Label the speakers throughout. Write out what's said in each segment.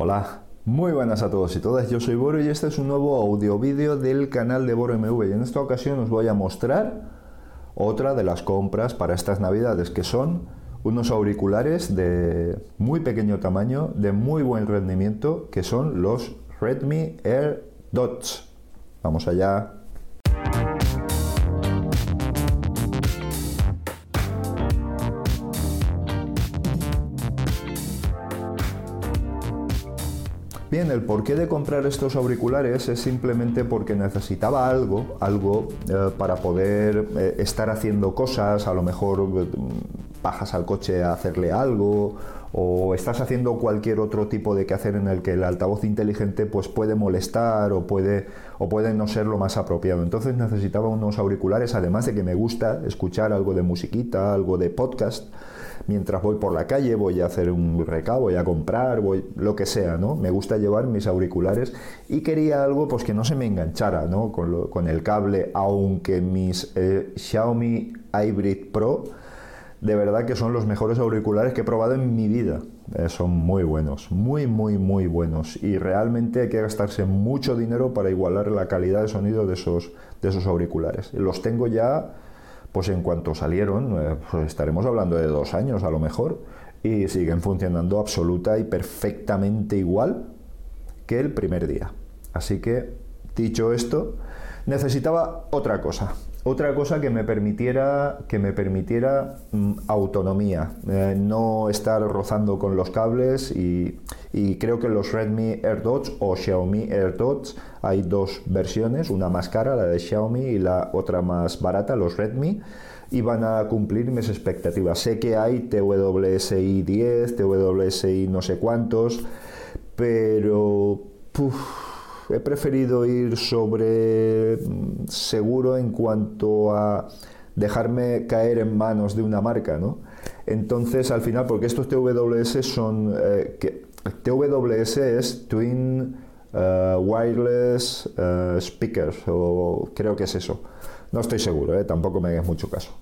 Speaker 1: Hola, muy buenas a todos y todas, yo soy Boro y este es un nuevo audio vídeo del canal de Boro MV y en esta ocasión os voy a mostrar otra de las compras para estas navidades que son unos auriculares de muy pequeño tamaño, de muy buen rendimiento, que son los Redmi Air Dots. Vamos allá. Bien, el porqué de comprar estos auriculares es simplemente porque necesitaba algo, algo eh, para poder eh, estar haciendo cosas, a lo mejor eh, bajas al coche a hacerle algo o estás haciendo cualquier otro tipo de quehacer en el que el altavoz inteligente pues puede molestar o puede o puede no ser lo más apropiado. Entonces necesitaba unos auriculares, además de que me gusta escuchar algo de musiquita, algo de podcast mientras voy por la calle, voy a hacer un recado, voy a comprar, voy lo que sea, ¿no? Me gusta llevar mis auriculares y quería algo pues que no se me enganchara, ¿no? Con, el cable, aunque mis eh, Xiaomi Hybrid Pro de verdad que son los mejores auriculares que he probado en mi vida. Eh, son muy buenos, muy, muy, muy buenos. Y realmente hay que gastarse mucho dinero para igualar la calidad de sonido de esos, de esos auriculares. Los tengo ya pues en cuanto salieron, eh, pues estaremos hablando de dos años a lo mejor, y siguen funcionando absoluta y perfectamente igual que el primer día. Así que, dicho esto, necesitaba otra cosa, otra cosa que me permitiera, que me permitiera mm, autonomía, eh, no estar rozando con los cables y, creo que los Redmi AirDots o Xiaomi AirDots hay dos versiones, una más cara, la de Xiaomi, y la otra más barata, los Redmi, y van a cumplir mis expectativas. Sé que hay TWSI 10, TWSI no sé cuántos, pero he preferido ir sobre mm, seguro en cuanto a dejarme caer en manos de una marca, ¿no? Entonces, al final, porque estos TWS son... Eh, que, TWS es Twin eh, Wireless eh, Speakers, o creo que es eso. No estoy seguro, tampoco me hagas mucho caso.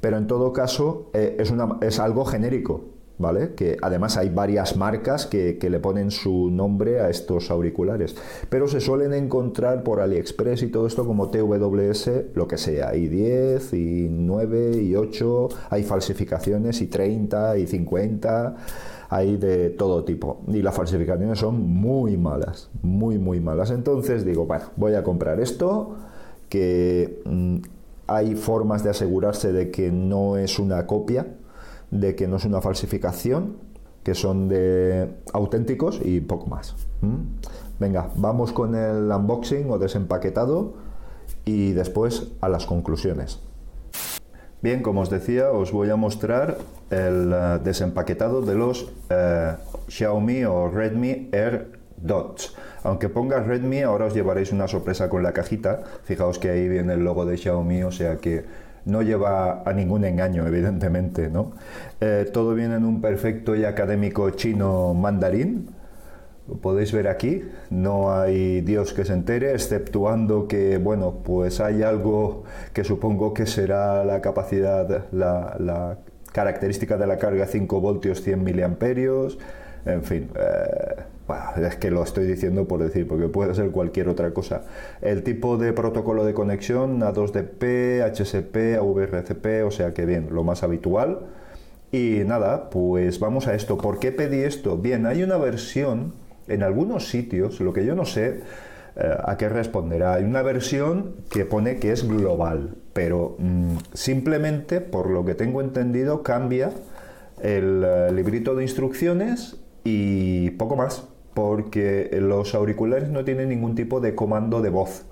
Speaker 1: Pero en todo caso, es, una, es algo genérico, ¿vale? Que además hay varias marcas que, le ponen su nombre a estos auriculares, pero se suelen encontrar por AliExpress y todo esto como TWS, lo que sea, y 10, y 9, y 8, hay falsificaciones, y 30, y 50, hay de todo tipo, y las falsificaciones son muy malas, muy, muy malas. Entonces digo, bueno, voy a comprar esto, que mm, hay formas de asegurarse de que no es una copia, de que no es una falsificación, que son de auténticos y poco más. Venga, vamos con el unboxing o desempaquetado y después a las conclusiones. Bien, como os decía, os voy a mostrar el eh, desempaquetado de los eh, Xiaomi o Redmi Air Dots. Aunque ponga Redmi, ahora os llevaréis una sorpresa con la cajita. Fijaos que ahí viene el logo de Xiaomi, o sea que no lleva a ningún engaño, evidentemente, ¿no? Eh, todo viene en un perfecto y académico chino mandarín. Podéis ver aquí, no hay Dios que se entere, exceptuando que, bueno, pues hay algo que supongo que será la capacidad, la, característica de la carga 5 voltios 100 miliamperios, en fin. Eh, es que lo estoy diciendo por decir, porque puede ser cualquier otra cosa. El tipo de protocolo de conexión A2DP, HSP, VRCP, o sea que bien, lo más habitual. Y nada, pues vamos a esto. ¿Por qué pedí esto? Bien, hay una versión en algunos sitios, lo que yo no sé eh, a qué responderá. Hay una versión que pone que es global, pero mm, simplemente, por lo que tengo entendido, cambia el eh, librito de instrucciones y poco más porque los auriculares no tienen ningún tipo de comando de voz.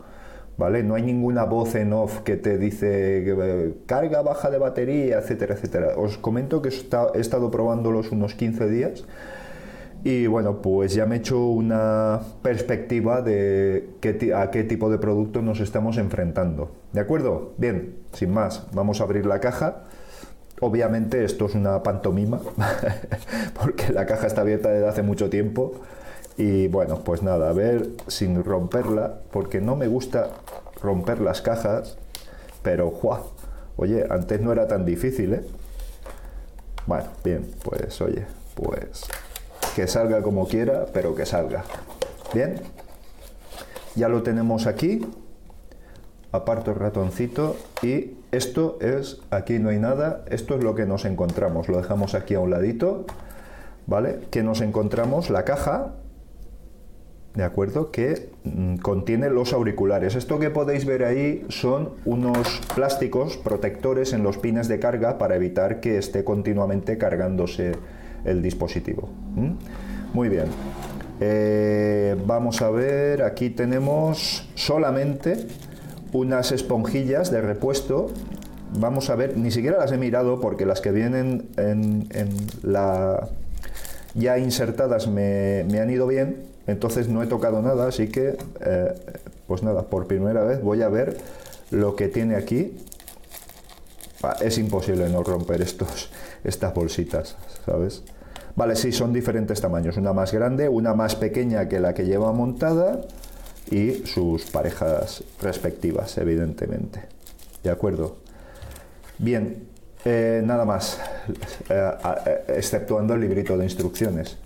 Speaker 1: ¿Vale? No hay ninguna voz en off que te dice eh, carga baja de batería, etcétera, etcétera. Os comento que he estado probándolos unos 15 días y bueno, pues ya me he hecho una perspectiva de a qué tipo de producto nos estamos enfrentando. ¿De acuerdo? Bien, sin más, vamos a abrir la caja. Obviamente esto es una pantomima, porque la caja está abierta desde hace mucho tiempo. Y bueno, pues nada, a ver sin romperla, porque no me gusta romper las cajas, pero ¡juá! Oye, antes no era tan difícil, ¿eh? Bueno, bien, pues oye, pues que salga como quiera, pero que salga. Bien, ya lo tenemos aquí. Aparto el ratoncito y esto es, aquí no hay nada, esto es lo que nos encontramos. Lo dejamos aquí a un ladito, ¿vale? Que nos encontramos la caja, ¿de acuerdo? Que mm, contiene los auriculares. Esto que podéis ver ahí son unos plásticos protectores en los pines de carga para evitar que esté continuamente cargándose el dispositivo. Muy bien. Eh, vamos a ver, aquí tenemos solamente unas esponjillas de repuesto. Vamos a ver, ni siquiera las he mirado porque las que vienen en, la ya insertadas me, han ido bien, entonces no he tocado nada, así que eh, pues nada, por primera vez voy a ver lo que tiene aquí. Es imposible no romper estos, estas bolsitas, ¿sabes? Vale, sí, son diferentes tamaños, una más grande, una más pequeña que la que lleva montada y sus parejas respectivas, evidentemente. ¿De acuerdo? Bien, eh, nada más, eh, exceptuando el librito de instrucciones,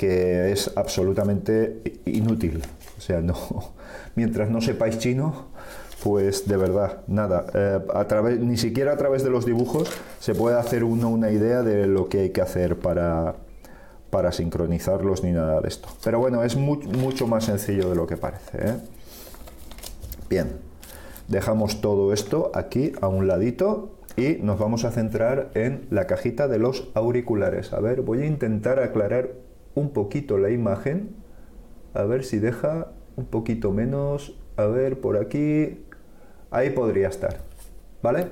Speaker 1: que es absolutamente inútil. O sea, no, mientras no sepáis chino, pues de verdad, nada, través, ni siquiera a través de los dibujos se puede hacer uno una idea de lo que hay que hacer para, para sincronizarlos ni nada de esto. Pero bueno, es mucho más sencillo de lo que parece. ¿eh? Bien, dejamos todo esto aquí a un ladito y nos vamos a centrar en la cajita de los auriculares. A ver, voy a intentar aclarar un poquito la imagen. A ver si deja un poquito menos. A ver, por aquí. Ahí podría estar. ¿Vale?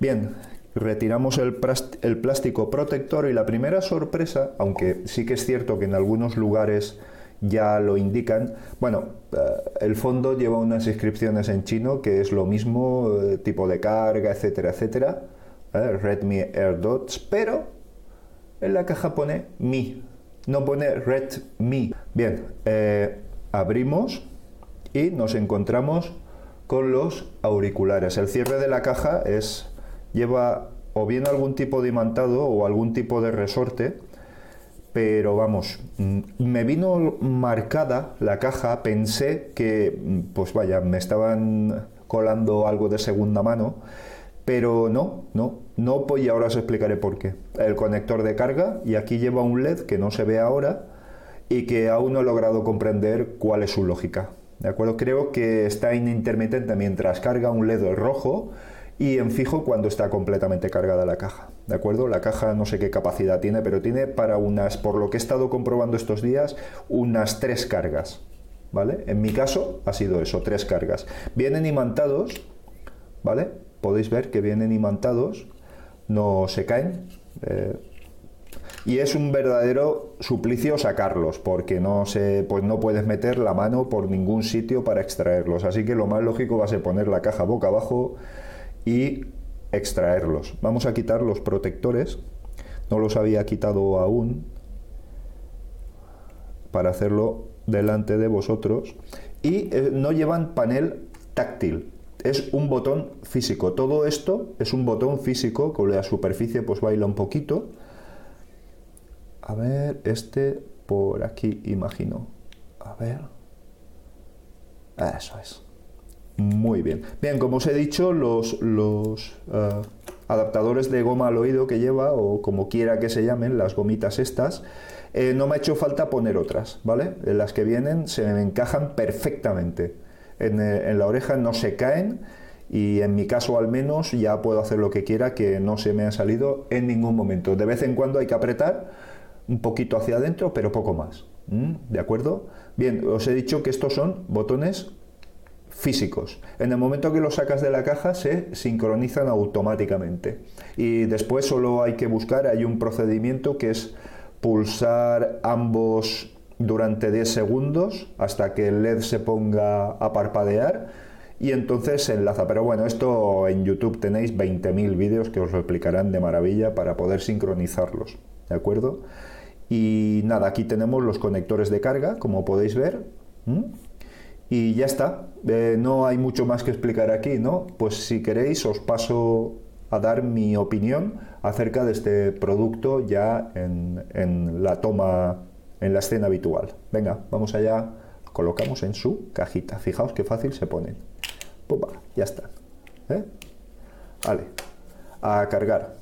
Speaker 1: Bien, retiramos el, plástico protector y la primera sorpresa, aunque sí que es cierto que en algunos lugares ya lo indican, bueno, eh, el fondo lleva unas inscripciones en chino que es lo mismo, eh, tipo de carga, etcétera, etcétera, eh, Redmi AirDots, pero en la caja pone Mi, no pone Redmi. Bien, abrimos y nos encontramos con los auriculares. El cierre de la caja es lleva o bien algún tipo de imantado o algún tipo de resorte, pero vamos, mm, me vino marcada la caja, pensé que, mm, pues vaya, me estaban colando algo de segunda mano, pero no, no, no, pues y ahora os explicaré por qué. El conector de carga, y aquí lleva un LED que no se ve ahora y que aún no he logrado comprender cuál es su lógica. ¿De acuerdo? Creo que está en intermitente mientras carga un LED rojo y en fijo cuando está completamente cargada la caja. ¿De acuerdo? La caja no sé qué capacidad tiene, pero tiene para unas, por lo que he estado comprobando estos días, unas tres cargas. ¿Vale? En mi caso ha sido eso, tres cargas. Vienen imantados, ¿vale? Podéis ver que vienen imantados, no se caen. Eh, y es un verdadero suplicio sacarlos porque no se pues no puedes meter la mano por ningún sitio para extraerlos así que lo más lógico va a ser poner la caja boca abajo y extraerlos. Vamos a quitar los protectores, no los había quitado aún, para hacerlo delante de vosotros. Y eh, no llevan panel táctil, es un botón físico. Todo esto es un botón físico, con la superficie pues baila un poquito. A ver, este por aquí imagino. A ver. Eso es. Muy bien. Bien, como os he dicho, los, los eh, adaptadores de goma al oído que lleva, o como quiera que se llamen, las gomitas estas, eh, no me ha hecho falta poner otras, ¿vale? Las que vienen se me encajan perfectamente. En, eh, en la oreja no se caen y en mi caso al menos ya puedo hacer lo que quiera que no se me ha salido en ningún momento. De vez en cuando hay que apretar un poquito hacia adentro, pero poco más. ¿De acuerdo? Bien, os he dicho que estos son botones físicos. En el momento que los sacas de la caja se sincronizan automáticamente. Y después solo hay que buscar, hay un procedimiento que es pulsar ambos durante 10 segundos hasta que el LED se ponga a parpadear y entonces se enlaza. Pero bueno, esto en YouTube tenéis 20.000 vídeos que os lo explicarán de maravilla para poder sincronizarlos. ¿De acuerdo? Y nada, aquí tenemos los conectores de carga, como podéis ver. Y ya está, eh, no hay mucho más que explicar aquí, ¿no? Pues si queréis os paso a dar mi opinión acerca de este producto ya en, la toma en la escena habitual. Venga, vamos allá, colocamos en su cajita. Fijaos qué fácil se ponen. Pumba, ya está. ¿Eh? Vale, a cargar.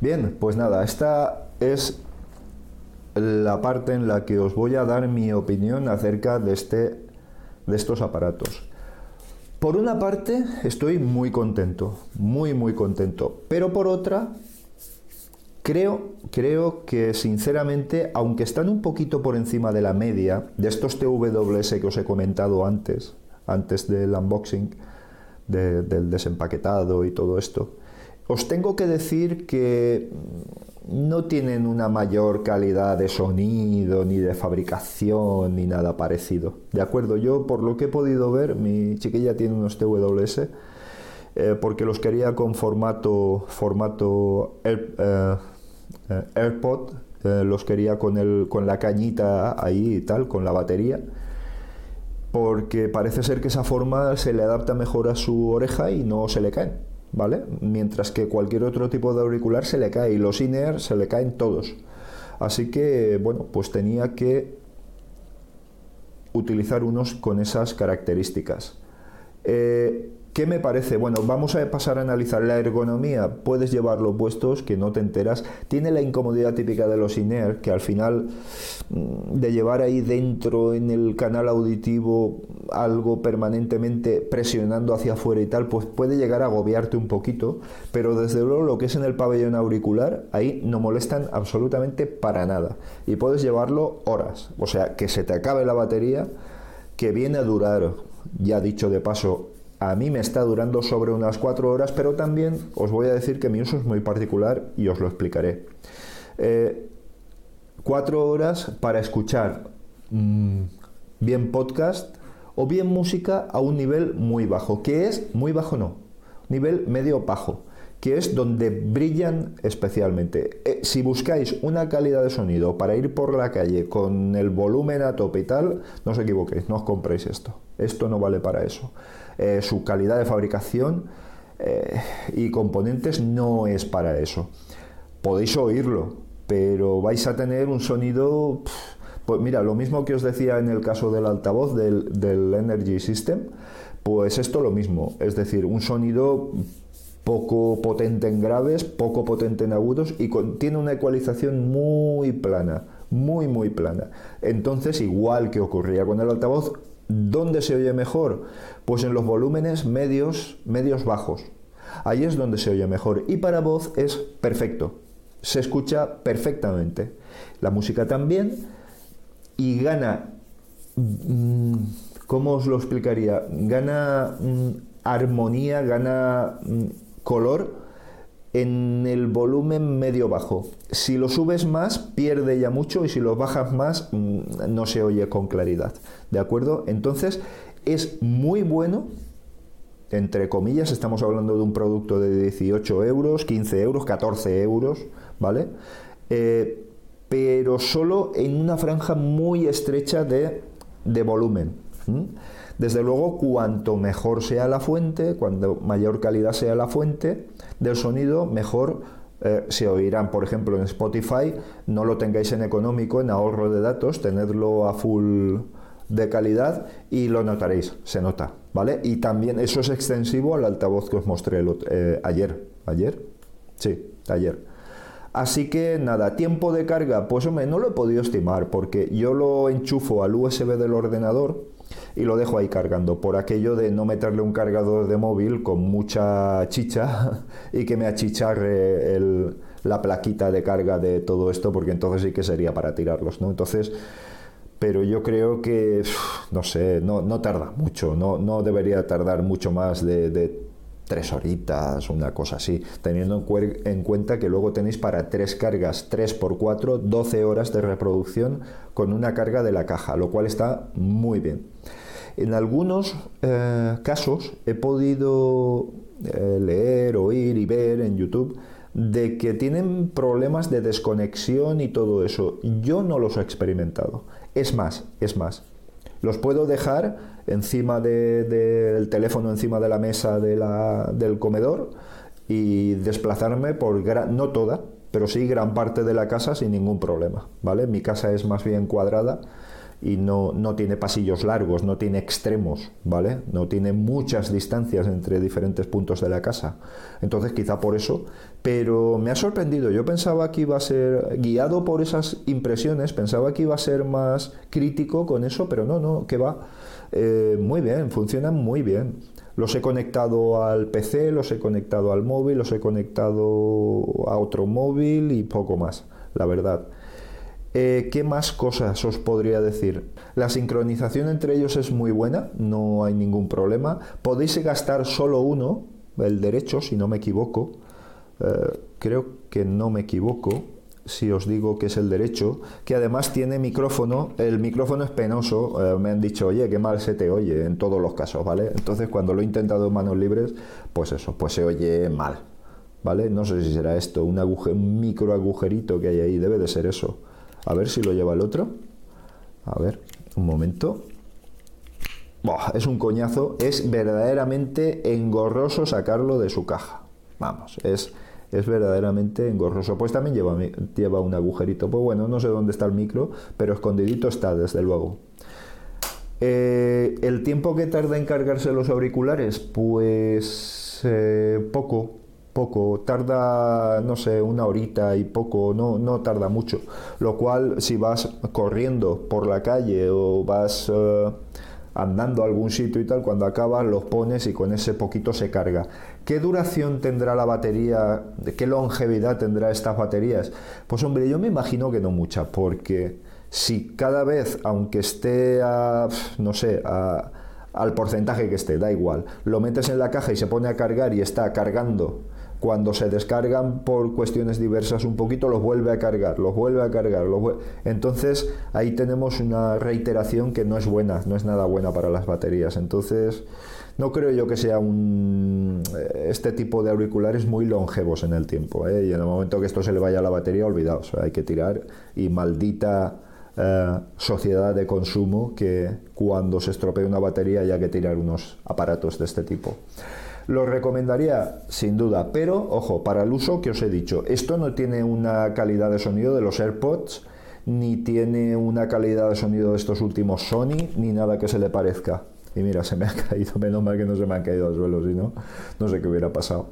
Speaker 1: Bien, pues nada, esta es la parte en la que os voy a dar mi opinión acerca de, este, de estos aparatos. Por una parte, estoy muy contento, muy, muy contento. Pero por otra, creo, creo que sinceramente, aunque están un poquito por encima de la media de estos TWS que os he comentado antes, antes del unboxing, del desempaquetado y todo esto, os tengo que decir que no tienen una mayor calidad de sonido, ni de fabricación, ni nada parecido. De acuerdo, yo por lo que he podido ver, mi chiquilla tiene unos TWS, eh, porque los quería con formato, formato eh, eh, AirPod, los quería con, el, con la cañita ahí y tal, con la batería porque parece ser que esa forma se le adapta mejor a su oreja y no se le caen. ¿vale? Mientras que cualquier otro tipo de auricular se le cae y los in se le caen todos. Así que, bueno, pues tenía que utilizar unos con esas características. Eh, ¿Qué me parece? Bueno, vamos a pasar a analizar la ergonomía. Puedes llevarlo puestos, que no te enteras. Tiene la incomodidad típica de los INER, que al final mm, de llevar ahí dentro en el canal auditivo algo permanentemente presionando hacia afuera y tal, pues puede llegar a agobiarte un poquito. Pero desde luego lo que es en el pabellón auricular, ahí no molestan absolutamente para nada. Y puedes llevarlo horas. O sea, que se te acabe la batería, que viene a durar, ya dicho de paso, a mí me está durando sobre unas cuatro horas, pero también os voy a decir que mi uso es muy particular y os lo explicaré. Eh, cuatro horas para escuchar mm, bien podcast o bien música a un nivel muy bajo, que es muy bajo no, nivel medio bajo, que es donde brillan especialmente. Eh, si buscáis una calidad de sonido para ir por la calle con el volumen a tope y tal, no os equivoquéis, no os compréis esto. Esto no vale para eso. Eh, su calidad de fabricación eh, y componentes no es para eso. Podéis oírlo, pero vais a tener un sonido... Pues mira, lo mismo que os decía en el caso del altavoz del, Energy System, pues esto lo mismo, es decir, un sonido poco potente en graves, poco potente en agudos y tiene una ecualización muy plana, muy muy plana. Entonces, igual que ocurría con el altavoz, ¿Dónde se oye mejor? Pues en los volúmenes medios, medios bajos. Ahí es donde se oye mejor. Y para voz es perfecto. Se escucha perfectamente. La música también. Y gana. Mm, ¿Cómo os lo explicaría? Gana mm, armonía, gana mm, color en el volumen medio bajo. Si lo subes más, pierde ya mucho y si lo bajas más, mm, no se oye con claridad. ¿De acuerdo? Entonces, es muy bueno, entre comillas, estamos hablando de un producto de 18 euros, 15 euros, 14 euros, ¿vale? Eh, pero solo en una franja muy estrecha de, volumen. Desde luego, cuanto mejor sea la fuente, cuanto mayor calidad sea la fuente del sonido, mejor eh, se oirán. Por ejemplo, en Spotify, no lo tengáis en económico, en ahorro de datos, tenedlo a full de calidad y lo notaréis, se nota, ¿vale? Y también eso es extensivo al altavoz que os mostré eh, ayer. ¿Ayer? Sí, ayer. Así que nada, tiempo de carga, pues hombre, no lo he podido estimar porque yo lo enchufo al USB del ordenador y lo dejo ahí cargando, por aquello de no meterle un cargador de móvil con mucha chicha y que me achicharre la plaquita de carga de todo esto, porque entonces sí que sería para tirarlos, ¿no? Entonces, pero yo creo que, no sé, no, no tarda mucho, no, no debería tardar mucho más de, de tres horitas, una cosa así, teniendo en, cuenta que luego tenéis para tres cargas, 3 por 4, 12 horas de reproducción con una carga de la caja, lo cual está muy bien. En algunos eh, casos he podido eh, leer, oír y ver en YouTube de que tienen problemas de desconexión y todo eso. Yo no los he experimentado. Es más, es más. Los puedo dejar encima del teléfono, encima de la mesa del comedor y desplazarme por, no toda, pero sí gran parte de la casa sin ningún problema, ¿vale? Mi casa es más bien cuadrada y no, no, tiene pasillos largos, no tiene extremos, ¿vale? No tiene muchas distancias entre diferentes puntos de la casa. Entonces, quizá por eso, pero me ha sorprendido. Yo pensaba que iba a ser, guiado por esas impresiones, pensaba que iba a ser más crítico con eso, pero no, no, que va. Eh, muy bien, funcionan muy bien. Los he conectado al PC, los he conectado al móvil, los he conectado a otro móvil y poco más, la verdad. Eh, ¿Qué más cosas os podría decir? La sincronización entre ellos es muy buena, no hay ningún problema. Podéis gastar solo uno, el derecho, si no me equivoco. Eh, creo que no me equivoco si os digo que es el derecho, que además tiene micrófono, el micrófono es penoso, eh, me han dicho, oye, qué mal se te oye en todos los casos, ¿vale? Entonces cuando lo he intentado en manos libres, pues eso, pues se oye mal, ¿vale? No sé si será esto, un, un micro agujerito que hay ahí, debe de ser eso. A ver si lo lleva el otro. A ver, un momento. es un coñazo. Es verdaderamente engorroso sacarlo de su caja. Vamos, es, es verdaderamente engorroso. Pues también lleva, lleva un agujerito. Pues bueno, no sé dónde está el micro, pero escondidito está, desde luego. Eh, ¿El tiempo que tarda en cargarse los auriculares? Pues eh, poco, poco, tarda, no sé, una horita y poco, no, no tarda mucho. Lo cual, si vas corriendo por la calle o vas eh, andando a algún sitio y tal, cuando acabas los pones y con ese poquito se carga. ¿Qué duración tendrá la batería? ¿Qué longevidad tendrá estas baterías? Pues hombre, yo me imagino que no mucha, porque si cada vez, aunque esté a, no sé, al porcentaje que esté, da igual, lo metes en la caja y se pone a cargar y está cargando cuando se descargan por cuestiones diversas un poquito, los vuelve a cargar, los vuelve a cargar. Los Entonces ahí tenemos una reiteración que no es buena, no es nada buena para las baterías. Entonces no creo yo que sea un, eh, este tipo de auriculares muy longevos en el tiempo. ¿eh? Y en el momento que esto se le vaya a la batería, olvidaos, hay que tirar y maldita... Eh, sociedad de consumo que cuando se estropee una batería haya que tirar unos aparatos de este tipo. Lo recomendaría sin duda, pero ojo, para el uso que os he dicho, esto no tiene una calidad de sonido de los AirPods, ni tiene una calidad de sonido de estos últimos Sony, ni nada que se le parezca. Y mira, se me ha caído, menos mal que no se me han caído al suelo, si no, no sé qué hubiera pasado.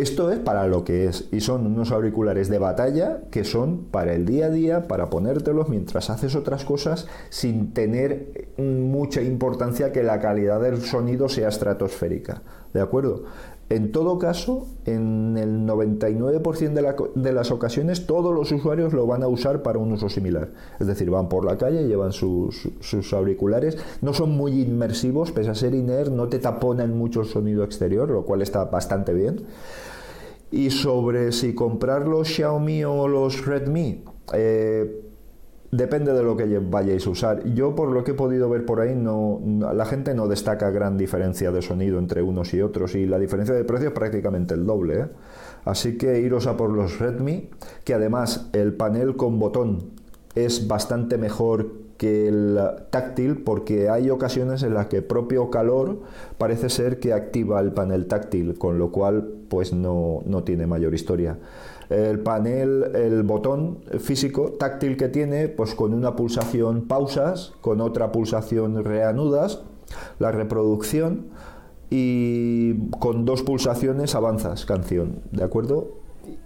Speaker 1: Esto es para lo que es y son unos auriculares de batalla que son para el día a día, para ponértelos mientras haces otras cosas sin tener mucha importancia que la calidad del sonido sea estratosférica. ¿De acuerdo? En todo caso, en el 99% de, las ocasiones, todos los usuarios lo van a usar para un uso similar. Es decir, van por la calle, llevan sus, auriculares, no son muy inmersivos, pese a ser iner, no te taponan mucho el sonido exterior, lo cual está bastante bien. Y sobre si comprar los Xiaomi o los Redmi, eh, Depende de lo que vayáis a usar. Yo, por lo que he podido ver por ahí, no, la gente no destaca gran diferencia de sonido entre unos y otros y la diferencia de precio es prácticamente el doble. ¿eh? Así que iros a por los Redmi, que además el panel con botón es bastante mejor que el táctil porque hay ocasiones en las que propio calor parece ser que activa el panel táctil, con lo cual pues no, no tiene mayor historia el panel, el botón físico táctil que tiene, pues con una pulsación pausas, con otra pulsación reanudas, la reproducción y con dos pulsaciones avanzas canción, ¿de acuerdo?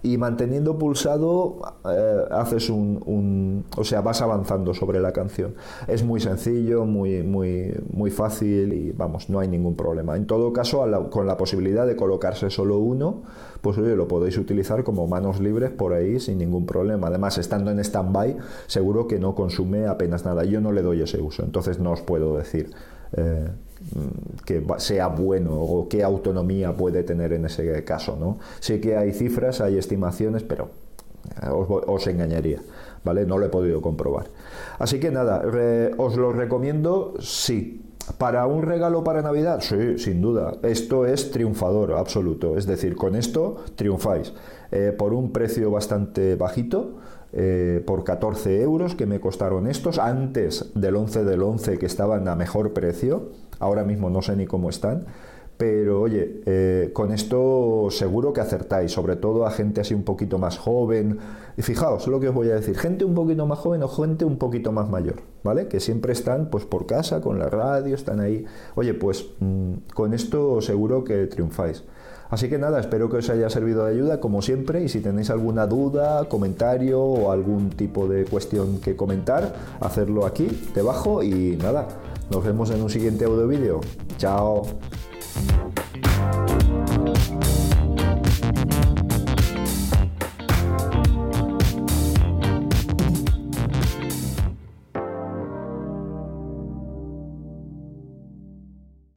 Speaker 1: Y manteniendo pulsado eh, haces un, o sea vas avanzando sobre la canción. Es muy sencillo muy muy muy fácil y vamos no hay ningún problema. En todo caso con la posibilidad de colocarse solo uno pues oye lo podéis utilizar como manos libres por ahí sin ningún problema. Además estando en stand-by seguro que no consume apenas nada. Yo no le doy ese uso entonces no os puedo decir eh, que sea bueno o qué autonomía puede tener en ese caso. ¿no? Sé que hay cifras, hay estimaciones, pero eh, os, engañaría, ¿vale? No lo he podido comprobar. Así que nada, os lo recomiendo, sí. ¿Para un regalo para Navidad? Sí, sin duda. Esto es triunfador absoluto. Es decir, con esto triunfáis. Eh, por un precio bastante bajito, eh, por 14 euros que me costaron estos, antes del 11 del 11 que estaban a mejor precio ahora mismo no sé ni cómo están, Pero oye, eh, con esto seguro que acertáis, sobre todo a gente así un poquito más joven. Y fijaos lo que os voy a decir, gente un poquito más joven o gente un poquito más mayor, ¿vale? Que siempre están pues por casa, con la radio, están ahí. Oye, pues mm, con esto seguro que triunfáis. Así que nada, espero que os haya servido de ayuda como siempre y si tenéis alguna duda, comentario o algún tipo de cuestión que comentar, hacerlo aquí debajo y nada, nos vemos en un siguiente audio vídeo. Chao.